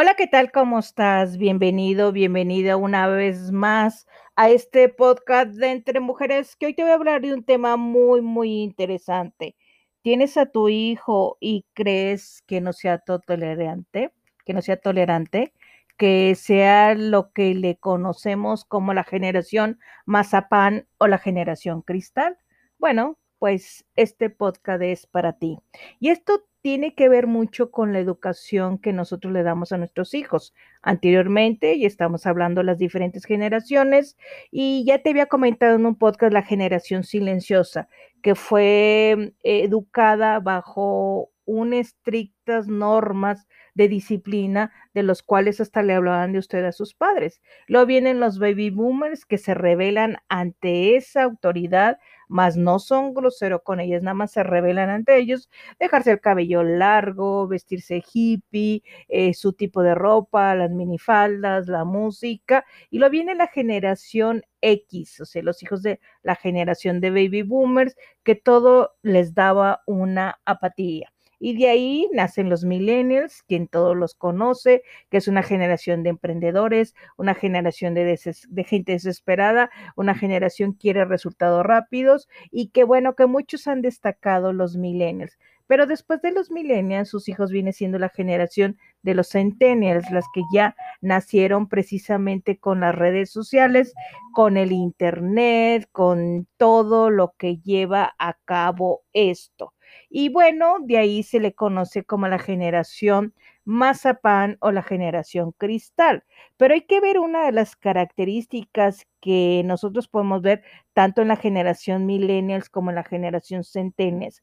Hola, ¿qué tal? ¿Cómo estás? Bienvenido, bienvenida una vez más a este podcast de Entre Mujeres, que hoy te voy a hablar de un tema muy, muy interesante. ¿Tienes a tu hijo y crees que no sea tolerante? Que no sea tolerante, que sea lo que le conocemos como la generación mazapán o la generación cristal. Bueno, pues este podcast es para ti. Y esto tiene que ver mucho con la educación que nosotros le damos a nuestros hijos. Anteriormente, y estamos hablando de las diferentes generaciones, y ya te había comentado en un podcast la generación silenciosa, que fue educada bajo unas estrictas normas de disciplina de los cuales hasta le hablaban de usted a sus padres. Luego vienen los baby boomers que se rebelan ante esa autoridad, mas no son groseros con ellas, nada más se rebelan ante ellos, dejarse el cabello largo, vestirse hippie, eh, su tipo de ropa, las minifaldas, la música, y luego viene la generación X, o sea, los hijos de la generación de baby boomers, que todo les daba una apatía. Y de ahí nacen los millennials, quien todos los conoce, que es una generación de emprendedores, una generación de, gente desesperada, una generación que quiere resultados rápidos y que bueno, que muchos han destacado los millennials. Pero después de los millennials, sus hijos viene siendo la generación de los centennials, las que ya nacieron precisamente con las redes sociales, con el internet, con todo lo que lleva a cabo esto. Y bueno, de ahí se le conoce como la generación mazapán o la generación cristal. Pero hay que ver una de las características que nosotros podemos ver tanto en la generación millennials como en la generación centennials.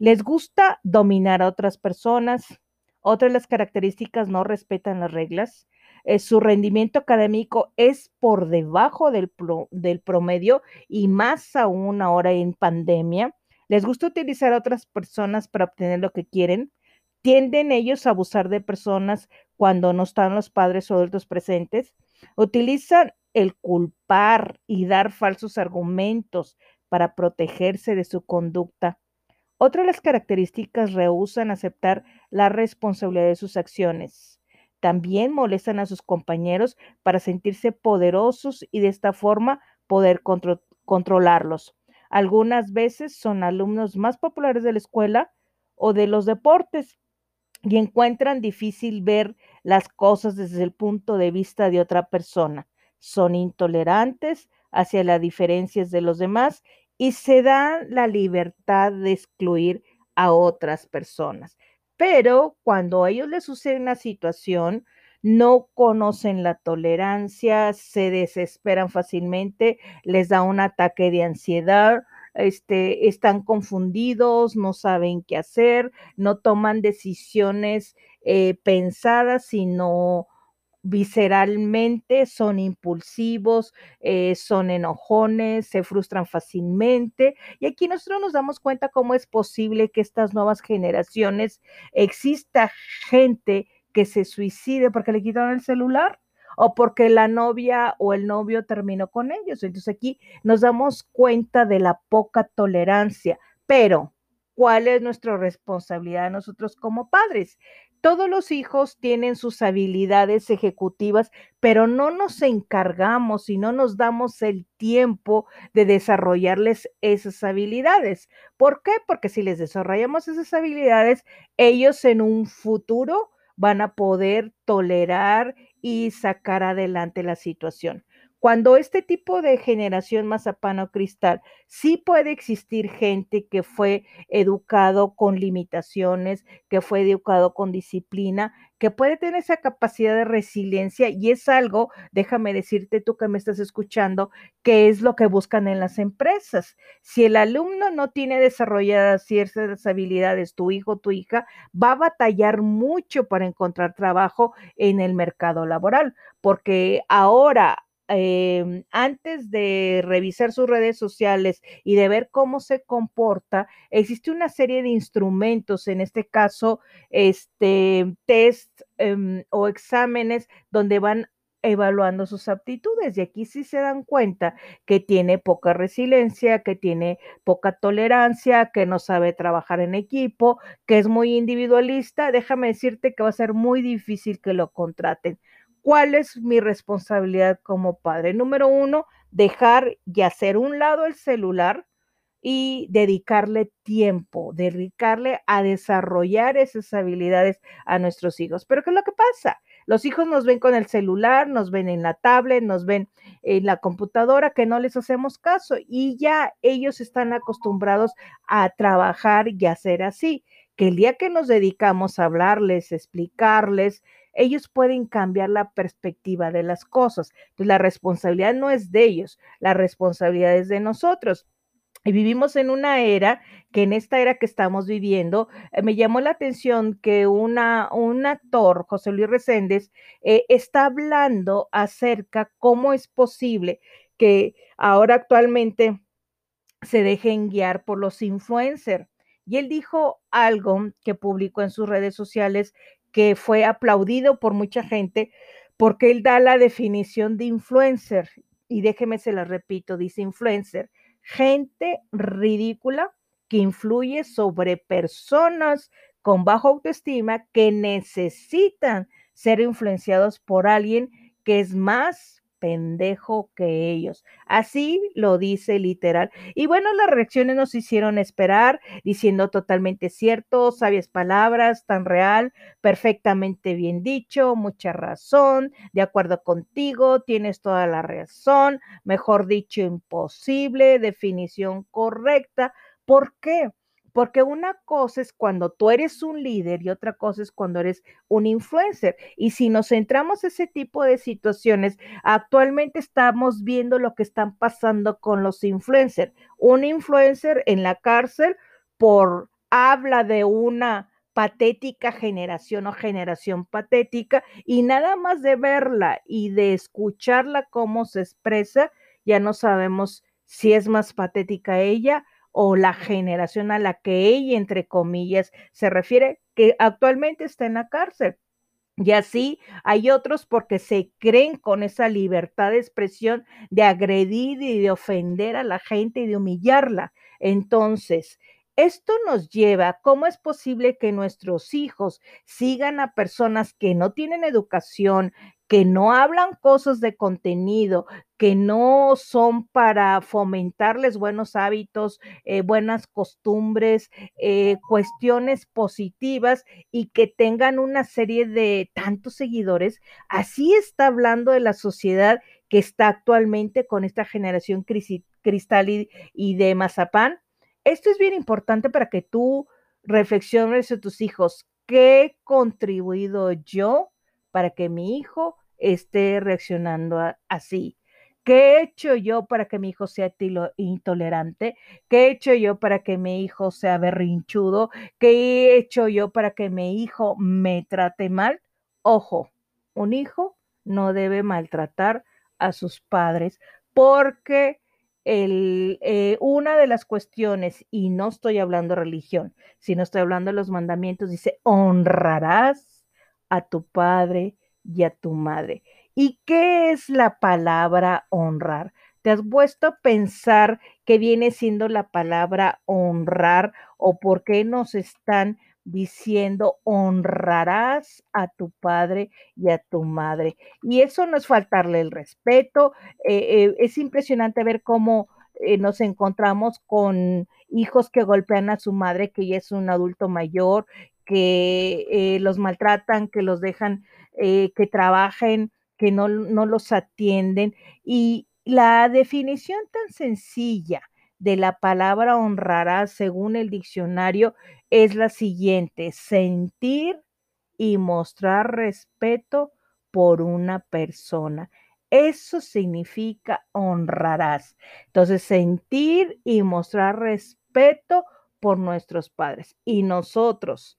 Les gusta dominar a otras personas. Otra de las características no respetan las reglas. Eh, su rendimiento académico es por debajo del promedio y más aún ahora en pandemia les gusta utilizar a otras personas para obtener lo que quieren. Tienden ellos a abusar de personas cuando no están los padres o adultos presentes. Utilizan el culpar y dar falsos argumentos para protegerse de su conducta. Otra de las características rehusan aceptar la responsabilidad de sus acciones. También molestan a sus compañeros para sentirse poderosos y de esta forma poder controlarlos. Algunas veces son alumnos más populares de la escuela o de los deportes y encuentran difícil ver las cosas desde el punto de vista de otra persona. Son intolerantes hacia las diferencias de los demás y se dan la libertad de excluir a otras personas. Pero cuando a ellos les sucede una situación, no conocen la tolerancia, se desesperan fácilmente, les da un ataque de ansiedad, este, están confundidos, no saben qué hacer, no toman decisiones eh, pensadas, sino visceralmente, son impulsivos, eh, son enojones, se frustran fácilmente. Y aquí nosotros nos damos cuenta cómo es posible que estas nuevas generaciones exista gente que se suicide porque le quitaron el celular o porque la novia o el novio terminó con ellos. Entonces aquí nos damos cuenta de la poca tolerancia, pero ¿cuál es nuestra responsabilidad nosotros como padres? Todos los hijos tienen sus habilidades ejecutivas, pero no nos encargamos y no nos damos el tiempo de desarrollarles esas habilidades. ¿Por qué? Porque si les desarrollamos esas habilidades, ellos en un futuro van a poder tolerar y sacar adelante la situación. Cuando este tipo de generación mazapano cristal, sí puede existir gente que fue educado con limitaciones, que fue educado con disciplina, que puede tener esa capacidad de resiliencia y es algo, déjame decirte tú que me estás escuchando, que es lo que buscan en las empresas. Si el alumno no tiene desarrolladas ciertas habilidades, tu hijo, tu hija, va a batallar mucho para encontrar trabajo en el mercado laboral, porque ahora Em, antes de revisar sus redes sociales y de ver cómo se comporta, existe una serie de instrumentos, en este caso, este, test em, o exámenes donde van evaluando sus aptitudes y aquí sí se dan cuenta que tiene poca resiliencia, que tiene poca tolerancia, que no sabe trabajar en equipo, que es muy individualista, déjame decirte que va a ser muy difícil que lo contraten. ¿Cuál es mi responsabilidad como padre? Número uno, dejar y hacer un lado el celular y dedicarle tiempo, dedicarle a desarrollar esas habilidades a nuestros hijos. Pero ¿qué es lo que pasa? Los hijos nos ven con el celular, nos ven en la tablet, nos ven en la computadora, que no les hacemos caso y ya ellos están acostumbrados a trabajar y hacer así, que el día que nos dedicamos a hablarles, explicarles, ellos pueden cambiar la perspectiva de las cosas. Entonces, la responsabilidad no es de ellos, la responsabilidad es de nosotros. Y vivimos en una era que en esta era que estamos viviendo, eh, me llamó la atención que un actor, José Luis Reséndez, eh, está hablando acerca cómo es posible que ahora actualmente se dejen guiar por los influencers. Y él dijo algo que publicó en sus redes sociales que fue aplaudido por mucha gente porque él da la definición de influencer. Y déjeme se la repito, dice influencer gente ridícula que influye sobre personas con baja autoestima que necesitan ser influenciados por alguien que es más pendejo que ellos. Así lo dice literal. Y bueno, las reacciones nos hicieron esperar, diciendo totalmente cierto, sabias palabras, tan real, perfectamente bien dicho, mucha razón, de acuerdo contigo, tienes toda la razón, mejor dicho, imposible, definición correcta. ¿Por qué? Porque una cosa es cuando tú eres un líder y otra cosa es cuando eres un influencer. Y si nos centramos en ese tipo de situaciones, actualmente estamos viendo lo que están pasando con los influencers. Un influencer en la cárcel por habla de una patética generación o generación patética y nada más de verla y de escucharla cómo se expresa, ya no sabemos si es más patética ella o la generación a la que ella, entre comillas, se refiere, que actualmente está en la cárcel. Y así hay otros porque se creen con esa libertad de expresión de agredir y de ofender a la gente y de humillarla. Entonces, esto nos lleva, ¿cómo es posible que nuestros hijos sigan a personas que no tienen educación, que no hablan cosas de contenido, que no son para fomentarles buenos hábitos, eh, buenas costumbres, eh, cuestiones positivas y que tengan una serie de tantos seguidores. Así está hablando de la sociedad que está actualmente con esta generación cristal y, de mazapán. Esto es bien importante para que tú reflexiones a tus hijos. ¿Qué he contribuido yo para que mi hijo esté reaccionando así? ¿Qué he hecho yo para que mi hijo sea intolerante? ¿Qué he hecho yo para que mi hijo sea berrinchudo? ¿Qué he hecho yo para que mi hijo me trate mal? Ojo, un hijo no debe maltratar a sus padres porque el, eh, una de las cuestiones, y no estoy hablando religión, sino estoy hablando de los mandamientos, dice, honrarás a tu padre y a tu madre. ¿Y qué es la palabra honrar? ¿Te has puesto a pensar qué viene siendo la palabra honrar o por qué nos están diciendo honrarás a tu padre y a tu madre? Y eso no es faltarle el respeto. Eh, eh, es impresionante ver cómo eh, nos encontramos con hijos que golpean a su madre, que ya es un adulto mayor, que los maltratan, que los dejan que trabajen que no, no los atienden. Y la definición tan sencilla de la palabra honrará, según el diccionario, es la siguiente, sentir y mostrar respeto por una persona. Eso significa honrarás. Entonces, sentir y mostrar respeto por nuestros padres. Y nosotros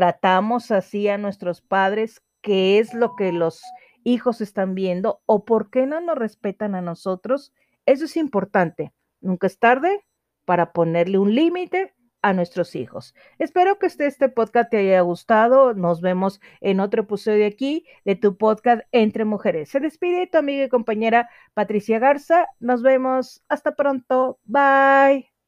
tratamos así a nuestros padres, que es lo que los hijos están viendo o por qué no nos respetan a nosotros, eso es importante. Nunca es tarde para ponerle un límite a nuestros hijos. Espero que este, este podcast te haya gustado. Nos vemos en otro episodio aquí de tu podcast Entre Mujeres. Se despide tu amiga y compañera Patricia Garza. Nos vemos. Hasta pronto. Bye.